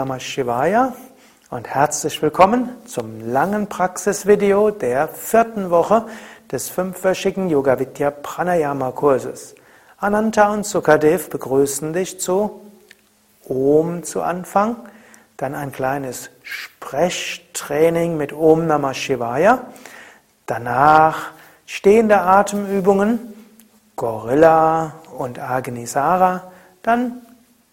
Namah Shivaya und herzlich willkommen zum langen Praxisvideo der vierten Woche des fünfwöchigen Yoga Vidya Pranayama Kurses. Ananta und Sukadev begrüßen dich zu Om zu Anfang, dann ein kleines Sprechtraining mit Om Namah Shivaya, danach stehende Atemübungen, Gorilla und Agnisara, dann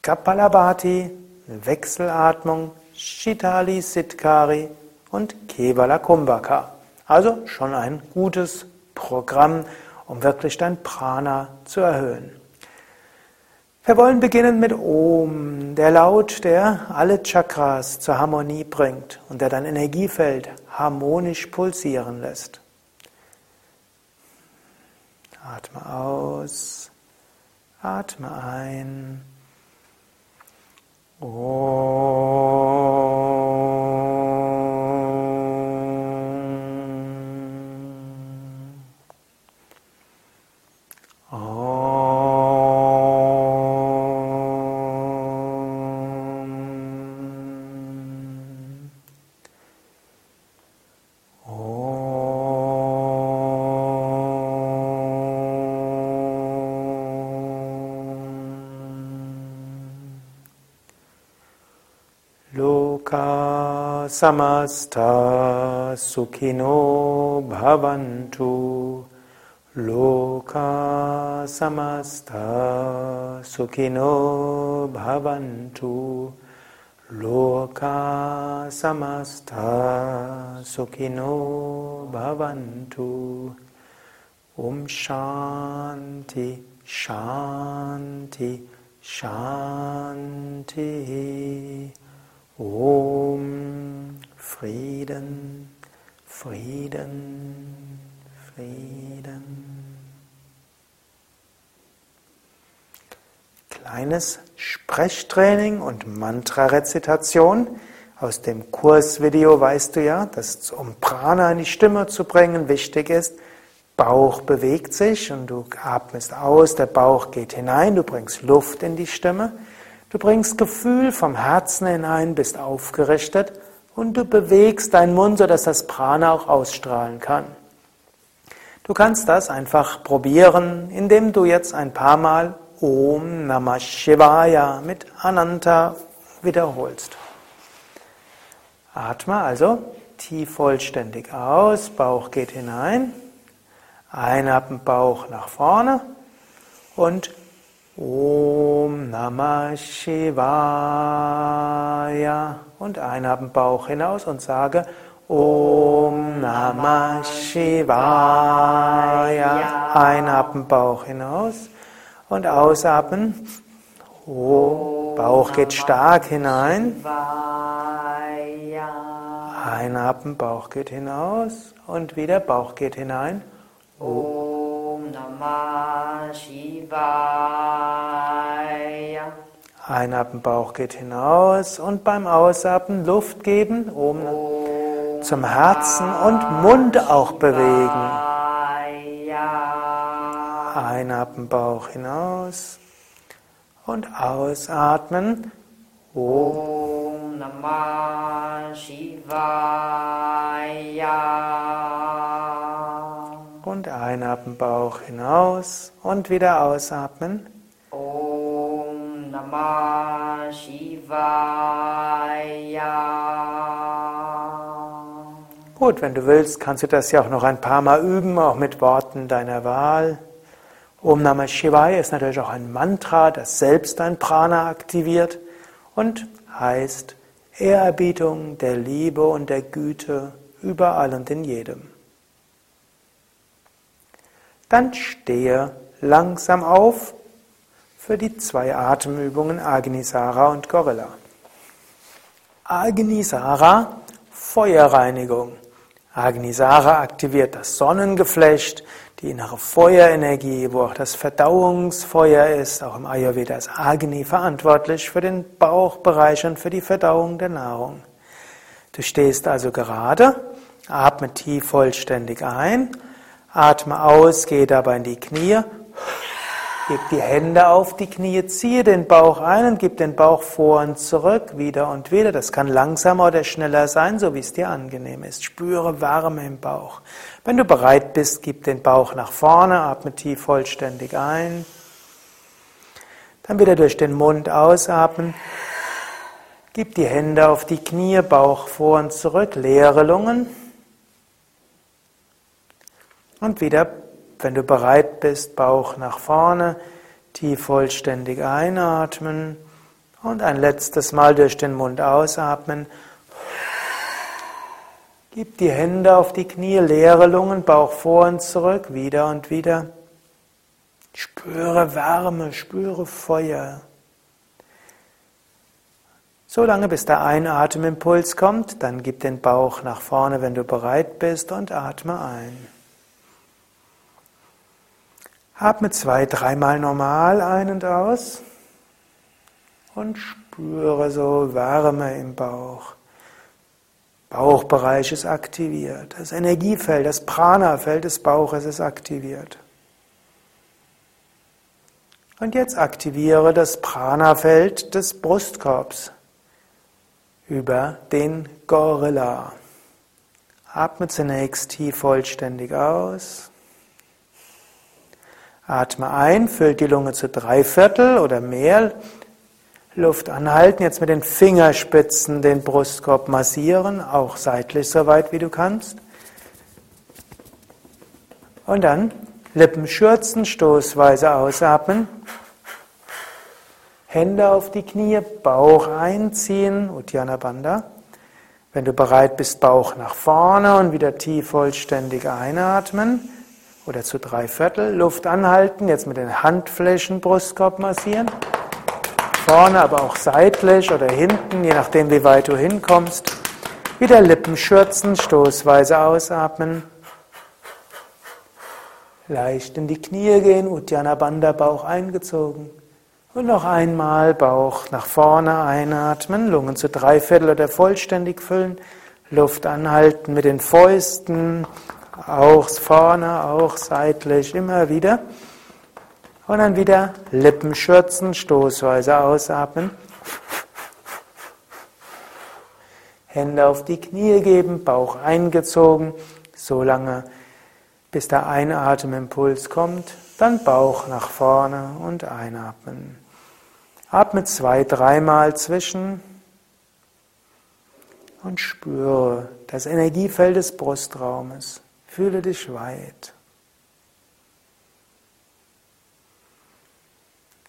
Kapalabhati, Wechselatmung, Shitali Sitkari und Kevala Kumbhaka. Also schon ein gutes Programm, um wirklich dein Prana zu erhöhen. Wir wollen beginnen mit Om, der Laut, der alle Chakras zur Harmonie bringt und der dein Energiefeld harmonisch pulsieren lässt. Atme aus, atme ein. Loka samasta sukhino bhavantu. Loka samasta sukhino bhavantu. Loka samasta sukhino bhavantu. Om Shanti, Shanti, Shanti. Om Frieden, Frieden, Frieden. Kleines Sprechtraining und Mantra-Rezitation. Aus dem Kursvideo weißt du ja, dass um Prana in die Stimme zu bringen wichtig ist, Bauch bewegt sich und du atmest aus, der Bauch geht hinein, du bringst Luft in die Stimme. Du bringst Gefühl vom Herzen hinein, bist aufgerichtet und du bewegst deinen Mund, sodass das Prana auch ausstrahlen kann. Du kannst das einfach probieren, indem du jetzt ein paar Mal Om Namah Shivaya mit Ananta wiederholst. Atme also tief vollständig aus, Bauch geht hinein, einatmen Bauch nach vorne und Om Namah Shivaya und einatmen Bauch hinaus und sage Om Namah Shivaya. Einatmen Bauch hinaus und ausatmen. Oh, Bauch geht stark hinein. Einatmen, Bauch geht hinaus und wieder Bauch geht hinein. Oh. Namah Shivaya. Einatmen, Bauch geht hinaus und beim Ausatmen Luft geben, um zum Herzen und Mund auch bewegen. Einatmen, Bauch hinaus und ausatmen. Om Namah Shivaya und einatmen Bauch hinaus und wieder ausatmen. Om Namah Shivaya. Gut, wenn du willst, kannst du das ja auch noch ein paar Mal üben, auch mit Worten deiner Wahl. Om Namah Shivaya ist natürlich auch ein Mantra, das selbst dein Prana aktiviert und heißt Ehrerbietung der Liebe und der Güte überall und in jedem. Dann stehe langsam auf für die zwei Atemübungen Agnisara und Gorilla. Agnisara, Feuerreinigung. Agnisara aktiviert das Sonnengeflecht, die innere Feuerenergie, wo auch das Verdauungsfeuer ist. Auch im Ayurveda ist Agni verantwortlich für den Bauchbereich und für die Verdauung der Nahrung. Du stehst also gerade, atme tief vollständig ein Atme aus, gehe dabei in die Knie. Gib die Hände auf die Knie, ziehe den Bauch ein und gib den Bauch vor und zurück, wieder und wieder. Das kann langsamer oder schneller sein, so wie es dir angenehm ist. Spüre Wärme im Bauch. Wenn du bereit bist, gib den Bauch nach vorne, atme tief vollständig ein. Dann wieder durch den Mund ausatmen. Gib die Hände auf die Knie, Bauch vor und zurück, leere Lungen. Und wieder wenn du bereit bist, Bauch nach vorne, tief vollständig einatmen und ein letztes Mal durch den Mund ausatmen. Gib die Hände auf die Knie, leere Lungen, Bauch vor und zurück, wieder und wieder. Spüre Wärme, spüre Feuer. So lange bis der Einatemimpuls kommt, dann gib den Bauch nach vorne, wenn du bereit bist, und atme ein. Atme zwei, dreimal normal ein und aus und spüre so Wärme im Bauch. Bauchbereich ist aktiviert. Das Energiefeld, das Prana-Feld des Bauches ist aktiviert. Und jetzt aktiviere das Prana-Feld des Brustkorbs über den Gorilla. Atme zunächst tief vollständig aus. Atme ein, füllt die Lunge zu drei Viertel oder mehr. Luft anhalten, jetzt mit den Fingerspitzen den Brustkorb massieren, auch seitlich so weit wie du kannst. Und dann Lippen schürzen, stoßweise ausatmen. Hände auf die Knie, Bauch einziehen, Uddiyana Bandha. Wenn du bereit bist, Bauch nach vorne und wieder tief vollständig einatmen oder zu drei Viertel. Luft anhalten, jetzt mit den Handflächen Brustkorb massieren. Vorne, aber auch seitlich oder hinten, je nachdem, wie weit du hinkommst. Wieder Lippen schürzen, stoßweise ausatmen. Leicht in die Knie gehen, Uddiyana Bandha, Bauch eingezogen. Und noch einmal Bauch nach vorne einatmen, Lungen zu drei Viertel oder vollständig füllen. Luft anhalten mit den Fäusten, auch vorne, auch seitlich, immer wieder. Und dann wieder Lippen schürzen, stoßweise ausatmen. Hände auf die Knie geben, Bauch eingezogen, so lange bis der Einatemimpuls kommt, dann Bauch nach vorne und einatmen. Atme zwei, dreimal zwischen und spüre das Energiefeld des Brustraumes. Fühle dich weit.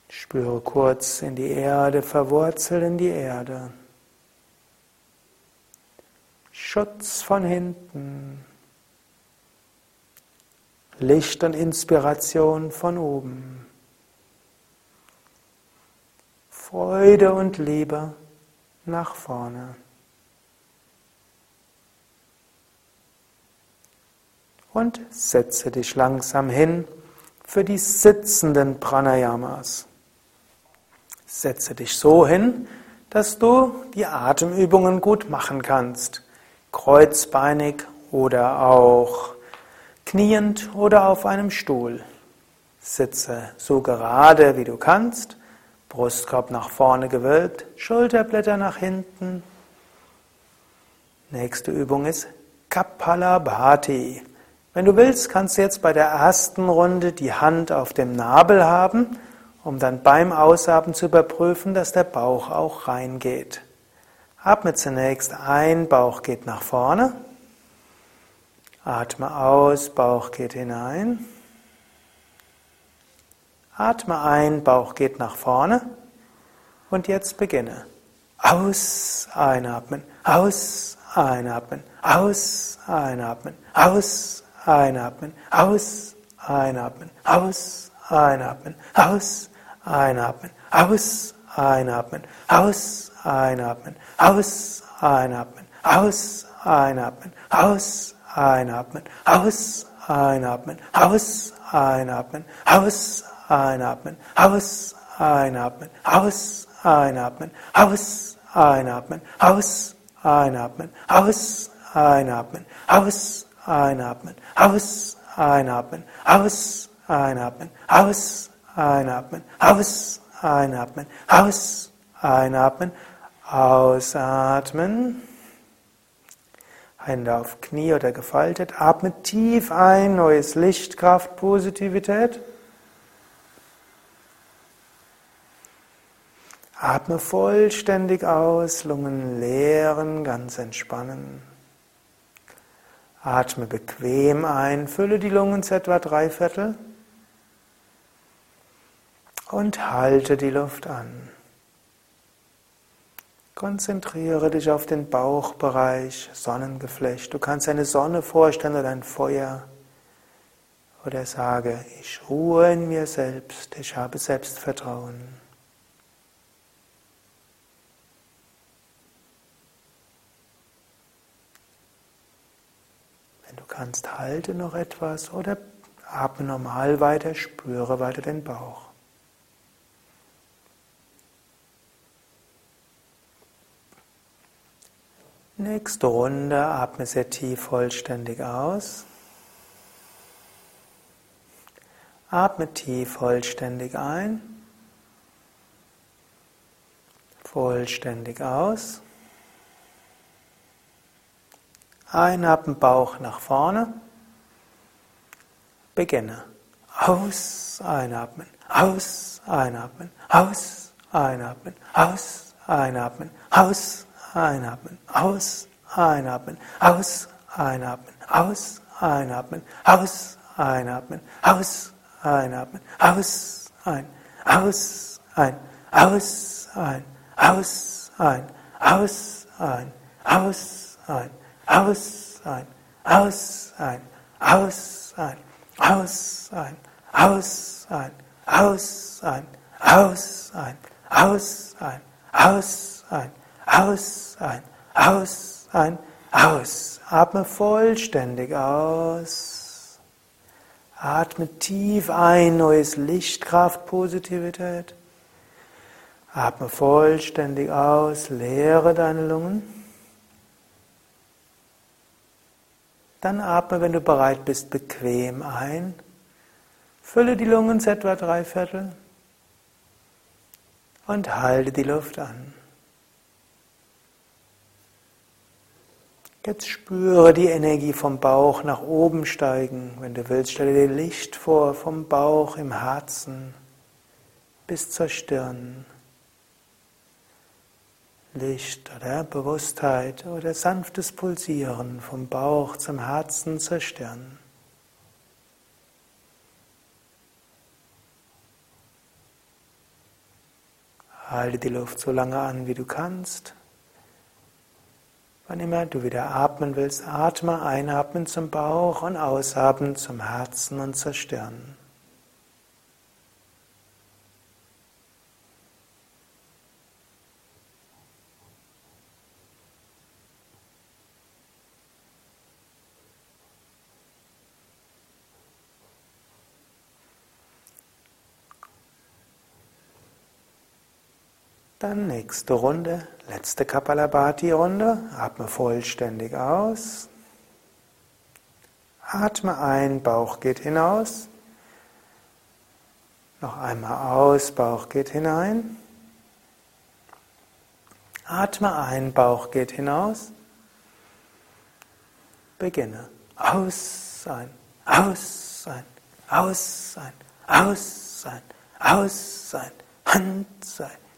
Spüre kurz in die Erde, verwurzelt in die Erde. Schutz von hinten. Licht und Inspiration von oben. Freude und Liebe nach vorne. Und setze dich langsam hin für die sitzenden Pranayamas. Setze dich so hin, dass du die Atemübungen gut machen kannst. Kreuzbeinig oder auch kniend oder auf einem Stuhl. Sitze so gerade wie du kannst, Brustkorb nach vorne gewölbt, Schulterblätter nach hinten. Nächste Übung ist Kapalabhati. Wenn du willst, kannst du jetzt bei der ersten Runde die Hand auf dem Nabel haben, um dann beim Ausatmen zu überprüfen, dass der Bauch auch reingeht. Atme zunächst ein, Bauch geht nach vorne. Atme aus, Bauch geht hinein. Atme ein, Bauch geht nach vorne. Und jetzt beginne. Aus, einatmen, aus, einatmen, aus, einatmen, aus, einatmen, aus, einatmen, aus, einatmen, aus, einatmen, aus, einatmen, aus, einatmen, aus, einatmen, aus, einatmen, aus, einatmen, aus, einatmen, aus, einatmen, aus, einatmen, aus, einatmen, aus, einatmen, aus, einatmen, aus, einatmen, aus, einatmen, aus, einatmen, aus, einatmen, aus, einatmen, aus, einatmen, aus, einatmen, aus, einatmen, ausatmen. Hände auf Knie oder gefaltet. Atme tief ein, neues Licht, Kraft, Positivität. Atme vollständig aus, Lungen leeren, ganz entspannen. Atme bequem ein, fülle die Lungen zu etwa drei Viertel und halte die Luft an. Konzentriere dich auf den Bauchbereich, Sonnengeflecht. Du kannst eine Sonne vorstellen oder ein Feuer. Oder sage, ich ruhe in mir selbst, ich habe Selbstvertrauen. Du kannst, halte noch etwas oder atme normal weiter, spüre weiter den Bauch. Nächste Runde, atme sehr tief vollständig aus. Atme tief vollständig ein. Vollständig aus. Einatmen, Bauch nach vorne. Beginne. Aus, einatmen, aus, einatmen, aus, einatmen, aus, einatmen, aus, einatmen, aus, einatmen, aus, einatmen, aus, einatmen, aus, einatmen, aus, einatmen, aus, ein, aus, ein, aus, ein, aus, ein, aus, ein, aus, ein, aus, ein, aus, ein, aus, ein, aus, ein, aus, ein, aus, ein, aus, ein, aus, ein, aus, ein, aus, ein, aus, ein, aus. Atme vollständig aus. Atme tief ein, neues Licht, Kraft, Positivität. Atme vollständig aus, leere deine Lungen. Dann atme, wenn du bereit bist, bequem ein. Fülle die Lungen zu etwa drei Viertel und halte die Luft an. Jetzt spüre die Energie vom Bauch nach oben steigen. Wenn du willst, stelle dir Licht vor vom Bauch im Herzen bis zur Stirn. Licht oder Bewusstheit oder sanftes Pulsieren vom Bauch zum Herzen zur Stirn. Halte die Luft so lange an, wie du kannst. Wann immer du wieder atmen willst, atme einatmen zum Bauch und ausatmen zum Herzen und zur Stirn. Dann nächste Runde, letzte Kapalabhati-Runde. Atme vollständig aus. Atme ein, Bauch geht hinaus. Noch einmal aus, Bauch geht hinein. Atme ein, Bauch geht hinaus. Beginne. Aus sein, aus sein, aus sein, aus sein, aus sein, Hand sein.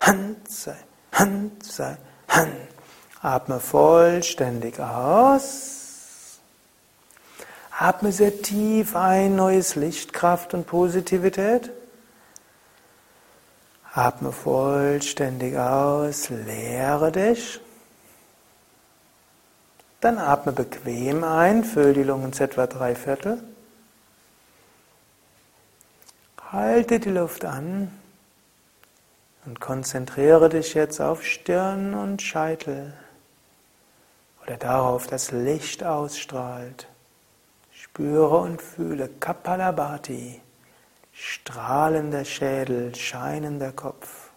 Hand sei, Hand sei, Hand. Atme vollständig aus. Atme sehr tief ein, neues Licht, Kraft und Positivität. Atme vollständig aus, leere dich. Dann atme bequem ein, füll die Lungen zu etwa drei Viertel. Halte die Luft an und konzentriere dich jetzt auf Stirn und Scheitel oder darauf, dass Licht ausstrahlt. Spüre und fühle Kapalabhati, strahlender Schädel, scheinender Kopf.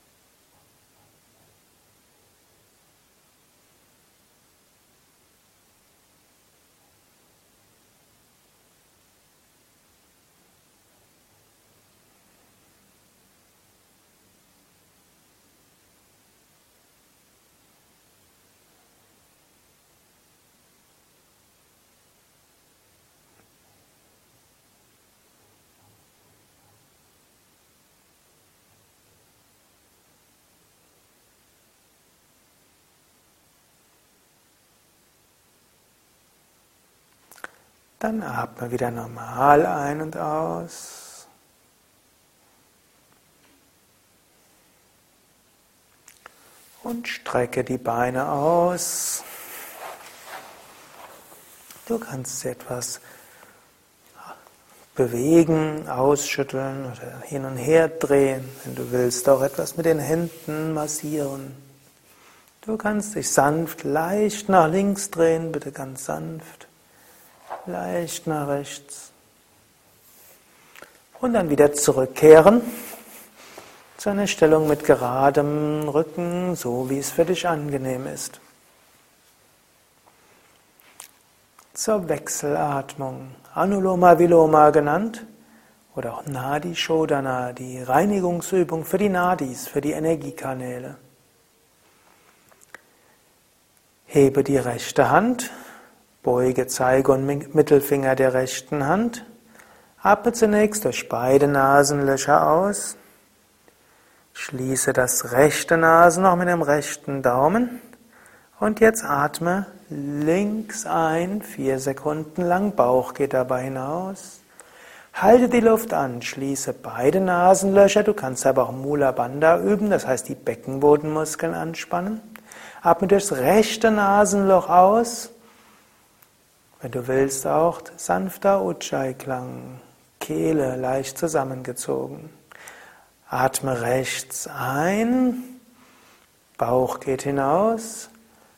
Dann atme wieder normal ein und aus. Und strecke die Beine aus. Du kannst etwas bewegen, ausschütteln oder hin und her drehen. Wenn du willst, auch etwas mit den Händen massieren. Du kannst dich sanft, leicht nach links drehen, bitte ganz sanft leicht nach rechts. Und dann wieder zurückkehren zu einer Stellung mit geradem Rücken, so wie es für dich angenehm ist. Zur Wechselatmung, Anuloma Viloma genannt, oder auch Nadi Shodana, die Reinigungsübung für die Nadis, für die Energiekanäle. Hebe die rechte Hand Beuge Zeige und Mittelfinger der rechten Hand. Atme zunächst durch beide Nasenlöcher aus. Schließe das rechte Nasenloch mit dem rechten Daumen. Und jetzt atme links ein, vier Sekunden lang. Bauch geht dabei hinaus. Halte die Luft an, schließe beide Nasenlöcher. Du kannst aber auch Mula Bandha üben, das heißt die Beckenbodenmuskeln anspannen. Atme durchs rechte Nasenloch aus. Wenn du willst, auch sanfter Ujjayi-Klang, Kehle leicht zusammengezogen. Atme rechts ein, Bauch geht hinaus,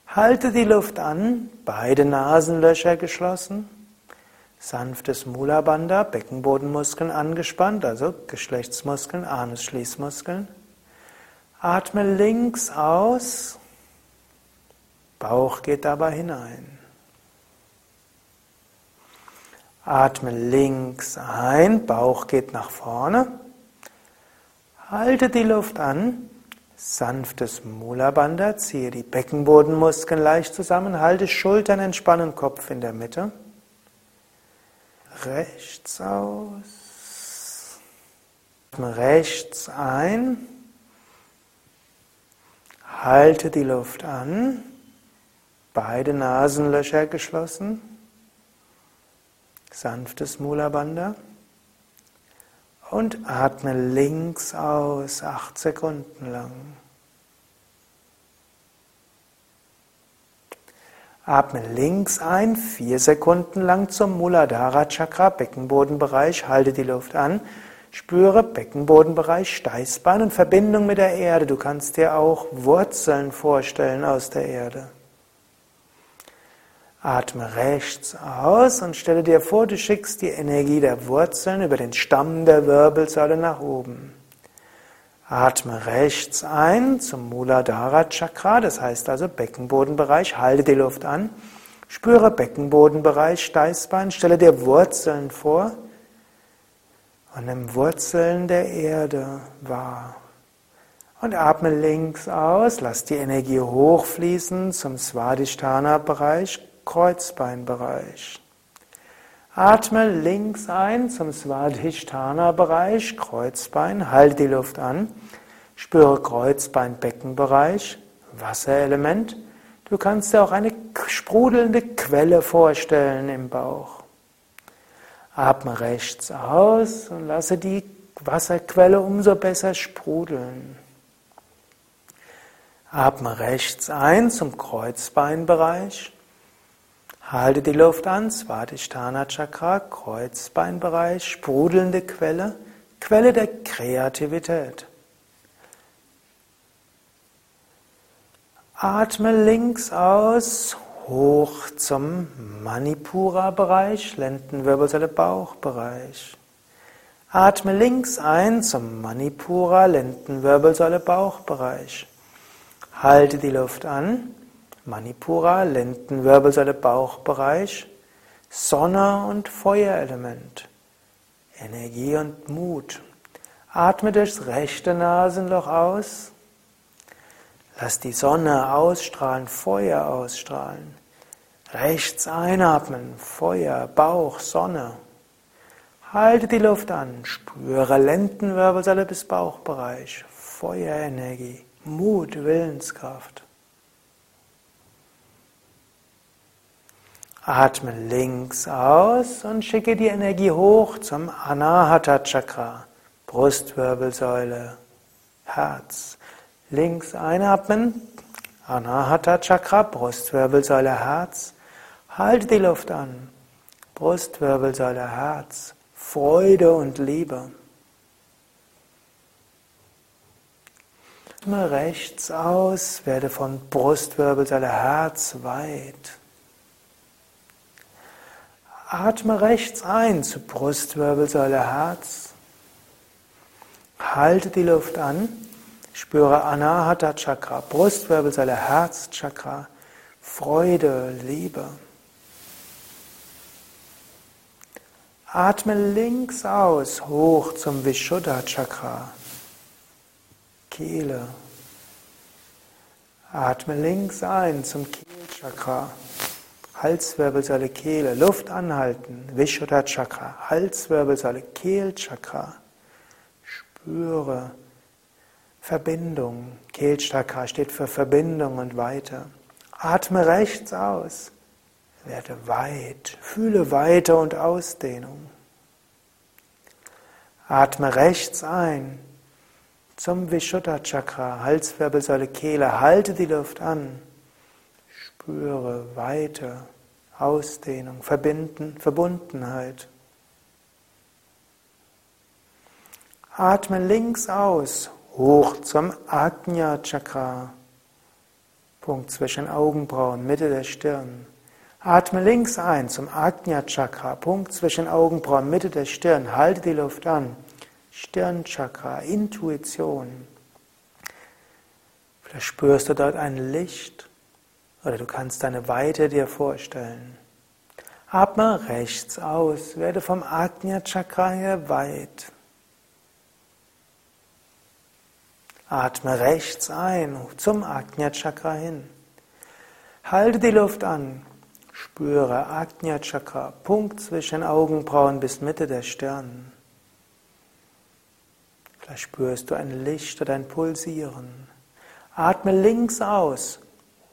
halte die Luft an, beide Nasenlöcher geschlossen, sanftes Mula Bandha, Beckenbodenmuskeln angespannt, also Geschlechtsmuskeln, Anusschließmuskeln. Atme links aus, Bauch geht dabei hinein. Atme links ein, Bauch geht nach vorne. Halte die Luft an. Sanftes Mula Bandha, ziehe die Beckenbodenmuskeln leicht zusammen, halte Schultern entspannen, Kopf in der Mitte. Rechts aus. Atme rechts ein. Halte die Luft an. Beide Nasenlöcher geschlossen sanftes Mula Bandha. Und atme links aus, acht Sekunden lang. Atme links ein, vier Sekunden lang zum Muladhara Chakra, Beckenbodenbereich, halte die Luft an, spüre Beckenbodenbereich, Steißbein und Verbindung mit der Erde. Du kannst dir auch Wurzeln vorstellen aus der Erde. Atme rechts aus und stelle dir vor, du schickst die Energie der Wurzeln über den Stamm der Wirbelsäule nach oben. Atme rechts ein zum Muladhara Chakra, das heißt also Beckenbodenbereich, halte die Luft an, spüre Beckenbodenbereich, Steißbein, stelle dir Wurzeln vor und nimm Wurzeln der Erde wahr. Und atme links aus, lass die Energie hochfließen zum Svadhisthana-Bereich, Kreuzbeinbereich. Atme links ein zum Svadhisthana-Bereich, Kreuzbein, halte die Luft an, spüre Kreuzbein-Beckenbereich, Wasserelement. Du kannst dir auch eine sprudelnde Quelle vorstellen im Bauch. Atme rechts aus und lasse die Wasserquelle umso besser sprudeln. Atme rechts ein zum Kreuzbeinbereich. Halte die Luft an, Svadhisthana Chakra, Kreuzbeinbereich, sprudelnde Quelle, Quelle der Kreativität. Atme links aus, hoch zum Manipura-Bereich, Lendenwirbelsäule, Bauchbereich. Atme links ein zum Manipura, Lendenwirbelsäule, Bauchbereich. Halte die Luft an. Manipura, Lendenwirbelsäule, Bauchbereich. Sonne und Feuerelement. Energie und Mut. Atme durchs rechte Nasenloch aus. Lass die Sonne ausstrahlen, Feuer ausstrahlen. Rechts einatmen, Feuer, Bauch, Sonne. Halte die Luft an, spüre Lendenwirbelsäule bis Bauchbereich, Feuerenergie, Mut, Willenskraft. Atme links aus und schicke die Energie hoch zum Anahata Chakra, Brustwirbelsäule, Herz. Links einatmen, Anahata Chakra, Brustwirbelsäule, Herz. Halte die Luft an, Brustwirbelsäule, Herz, Freude und Liebe. Atme rechts aus, werde von Brustwirbelsäule, Herz weit. Atme rechts ein zu Brustwirbelsäule, Herz. Halte die Luft an. Spüre Anahata Chakra, Brustwirbelsäule, Herzchakra, Freude, Liebe. Atme links aus, hoch zum Vishuddha Chakra, Kehle. Atme links ein zum Kehlchakra, Halswirbelsäule, Kehle, Luft anhalten, Vishuddha Chakra, Halswirbelsäule, Kehlchakra. Spüre Verbindung. Kehlchakra steht für Verbindung und Weite. Atme rechts aus. Werde weit. Fühle Weite und Ausdehnung. Atme rechts ein zum Vishuddha Chakra, Halswirbelsäule, Kehle. Halte die Luft an. Spüre Weite, Ausdehnung, Verbinden, Verbundenheit. Atme links aus, hoch zum Ajna Chakra, Punkt zwischen Augenbrauen, Mitte der Stirn. Atme links ein zum Ajna Chakra, Punkt zwischen Augenbrauen, Mitte der Stirn. Halte die Luft an. Stirnchakra, Intuition. Vielleicht spürst du dort ein Licht oder du kannst deine Weite dir vorstellen. Atme rechts aus, werde vom Ajna Chakra her weit. Atme rechts ein zum Ajna Chakra hin. Halte die Luft an. Spüre Ajna Chakra, Punkt zwischen Augenbrauen bis Mitte der Stirn. Vielleicht spürst du ein Licht oder ein Pulsieren. Atme links aus,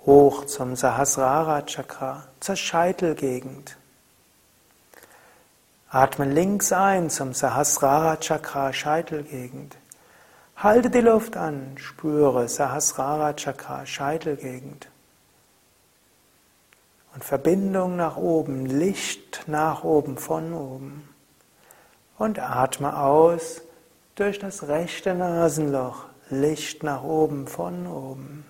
hoch zum Sahasrara Chakra, zur Scheitelgegend. Atme links ein zum Sahasrara Chakra, Scheitelgegend. Halte die Luft an, spüre Sahasrara Chakra, Scheitelgegend. Und Verbindung nach oben, Licht nach oben, von oben. Und atme aus durch das rechte Nasenloch, Licht nach oben, von oben.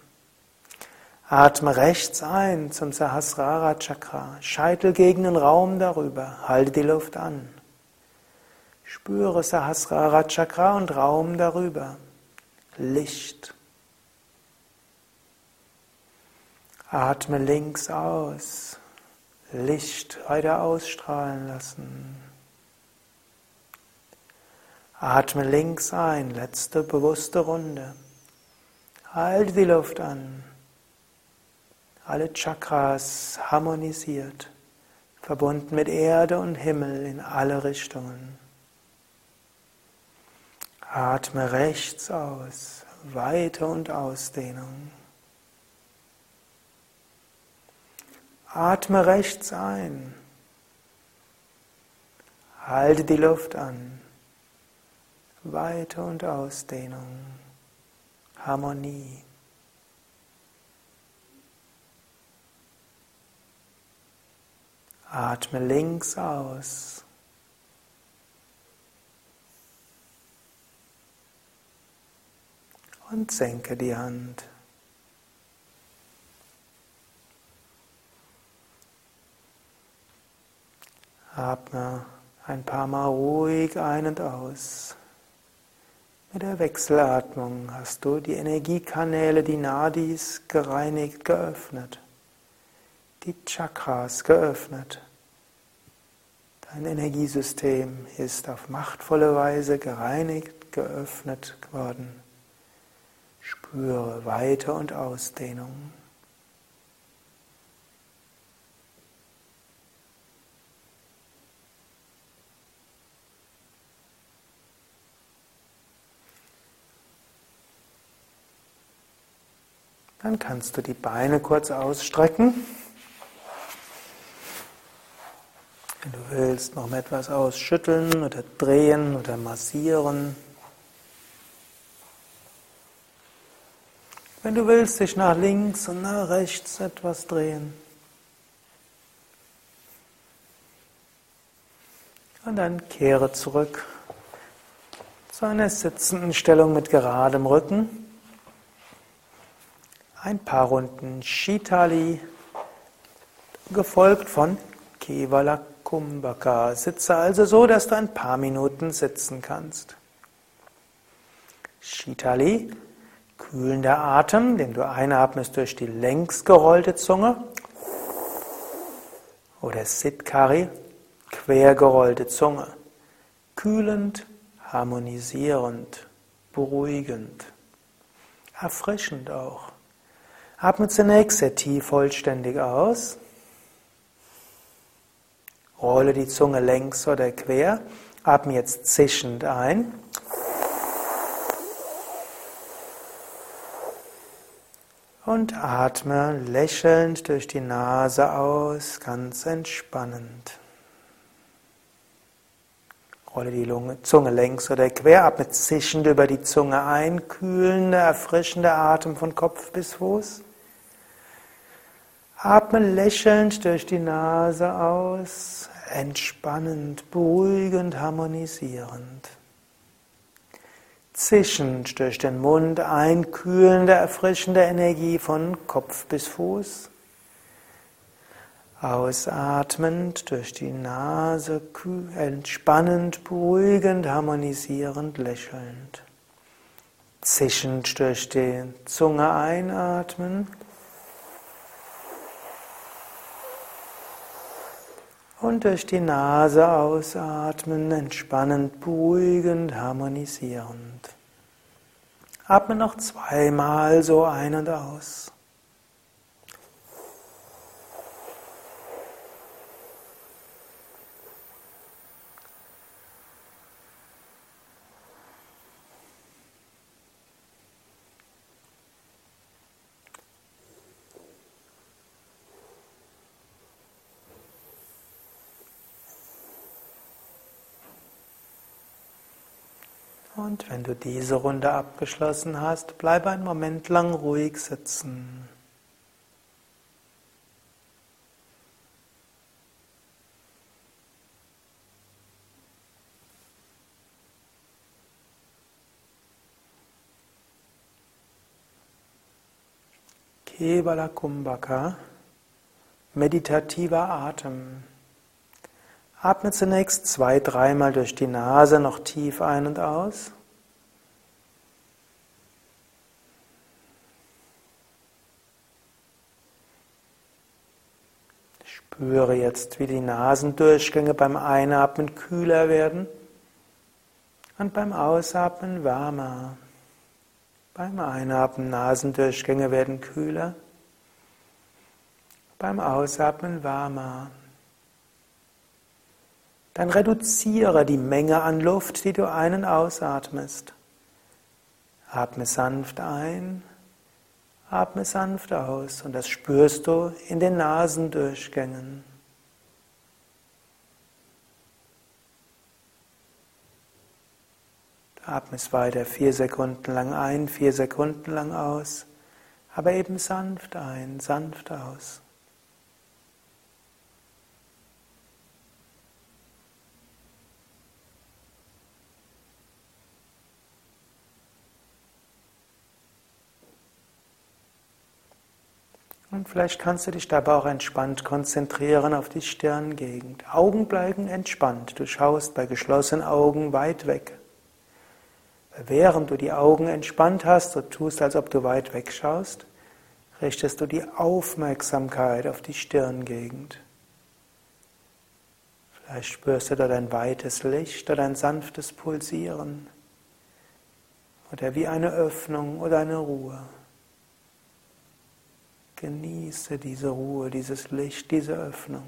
Atme rechts ein zum Sahasrara Chakra, Scheitelgegenden Raum darüber, halte die Luft an. Spüre Sahasrara Chakra und Raum darüber. Licht. Atme links aus. Licht weiter ausstrahlen lassen. Atme links ein, letzte bewusste Runde. Halte die Luft an. Alle Chakras harmonisiert, verbunden mit Erde und Himmel in alle Richtungen. Atme rechts aus, Weite und Ausdehnung. Atme rechts ein. Halte die Luft an. Weite und Ausdehnung. Harmonie. Atme links aus. Und senke die Hand. Atme ein paar Mal ruhig ein und aus. Mit der Wechselatmung hast du die Energiekanäle, die Nadis, gereinigt, geöffnet die Chakras geöffnet. Dein Energiesystem ist auf machtvolle Weise gereinigt, geöffnet worden. Spüre Weite und Ausdehnung. Dann kannst du die Beine kurz ausstrecken. Wenn du willst, noch etwas ausschütteln oder drehen oder massieren. Wenn du willst, dich nach links und nach rechts etwas drehen. Und dann kehre zurück zu einer sitzenden Stellung mit geradem Rücken ein paar Runden Shitali, gefolgt von Kevala Kumbhaka. Sitze also so, dass du ein paar Minuten sitzen kannst. Shitali, kühlender Atem, den du einatmest durch die längs gerollte Zunge. Oder Sitkari, quer gerollte Zunge. Kühlend, harmonisierend, beruhigend, erfrischend auch. Atme zunächst sehr tief vollständig aus. Rolle die Zunge längs oder quer. Atme jetzt zischend ein. Und atme lächelnd durch die Nase aus, ganz entspannend. Rolle die Lunge, Zunge längs oder quer, atme zischend über die Zunge ein, kühlender, erfrischender Atem von Kopf bis Fuß. Atme lächelnd durch die Nase aus, entspannend, beruhigend, harmonisierend. Zischend durch den Mund ein, kühlende, erfrischende Energie von Kopf bis Fuß. Ausatmend durch die Nase, entspannend, beruhigend, harmonisierend, lächelnd. Zischend durch die Zunge einatmen. Und durch die Nase ausatmen, entspannend, beruhigend, harmonisierend. Atme noch zweimal so ein und aus. Wenn du diese Runde abgeschlossen hast, bleibe einen Moment lang ruhig sitzen. Kevala Kumbhaka, meditativer Atem. Atme zunächst zwei, dreimal durch die Nase noch tief ein und aus. Spüre jetzt, wie die Nasendurchgänge beim Einatmen kühler werden und beim Ausatmen wärmer. Beim Einatmen Nasendurchgänge werden kühler, beim Ausatmen wärmer. Dann reduziere die Menge an Luft, die du ein- und ausatmest. Atme sanft ein, atme sanft aus und das spürst du in den Nasendurchgängen. Atme es weiter vier Sekunden lang ein, vier Sekunden lang aus, aber eben sanft ein, sanft aus. Und vielleicht kannst du dich dabei auch entspannt konzentrieren auf die Stirngegend. Augen bleiben entspannt. Du schaust bei geschlossenen Augen weit weg. Während du die Augen entspannt hast und tust, als ob du weit weg schaust, richtest du die Aufmerksamkeit auf die Stirngegend. Vielleicht spürst du dort ein weites Licht oder ein sanftes Pulsieren oder wie eine Öffnung oder eine Ruhe. Genieße diese Ruhe, dieses Licht, diese Öffnung.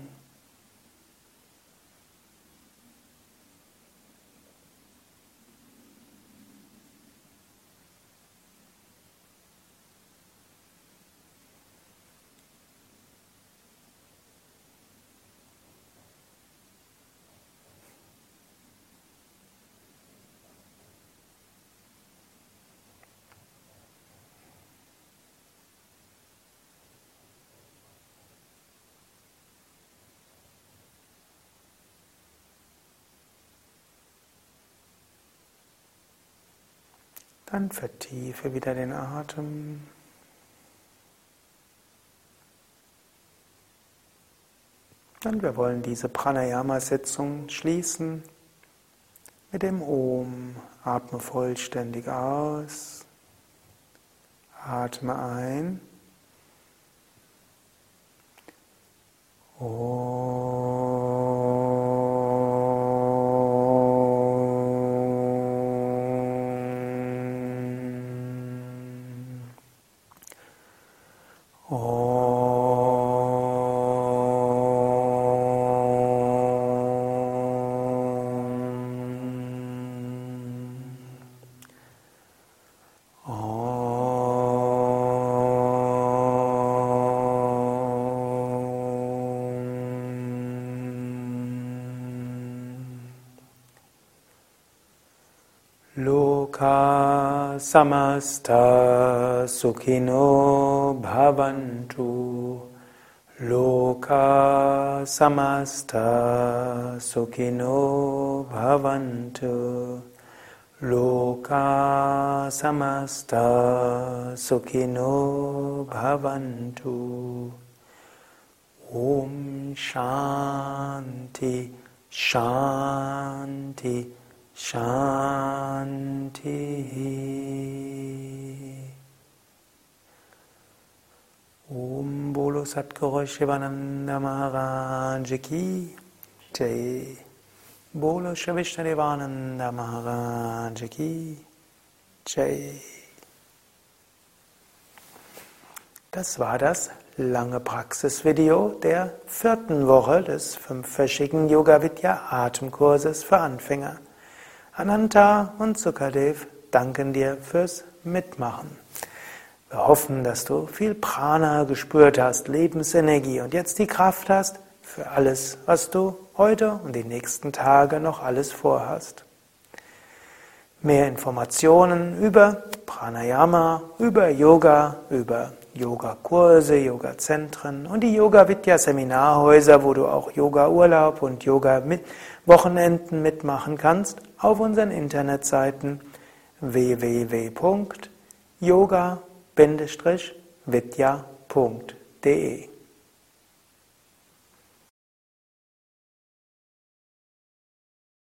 Dann vertiefe wieder den Atem. Und wir wollen diese Pranayama-Sitzung schließen mit dem Om. Atme vollständig aus. Atme ein. Om. Loka samasta sukhino bhavantu. Loka samasta sukhino bhavantu. Loka samasta sukhino bhavantu. Om Shanti Shanti Shanti. Om Satguru Shivananda Maharaj Ki Jai. Bolo Shivishnadevananda Maharaj Ki Jai. Das war das lange Praxisvideo der vierten Woche des fünfwöchigen Yoga Vidya Atemkurses für Anfänger. Ananta und Sukadev danken dir fürs Mitmachen. Wir hoffen, dass du viel Prana gespürt hast, Lebensenergie und jetzt die Kraft hast für alles, was du heute und die nächsten Tage noch alles vorhast. Mehr Informationen über Pranayama, über Yoga, über Yoga-Kurse, Yoga-Zentren und die Yoga-Vidya-Seminarhäuser, wo du auch Yoga-Urlaub und Yoga-Wochenenden mitmachen kannst, auf unseren Internetseiten www.yoga-vidya.de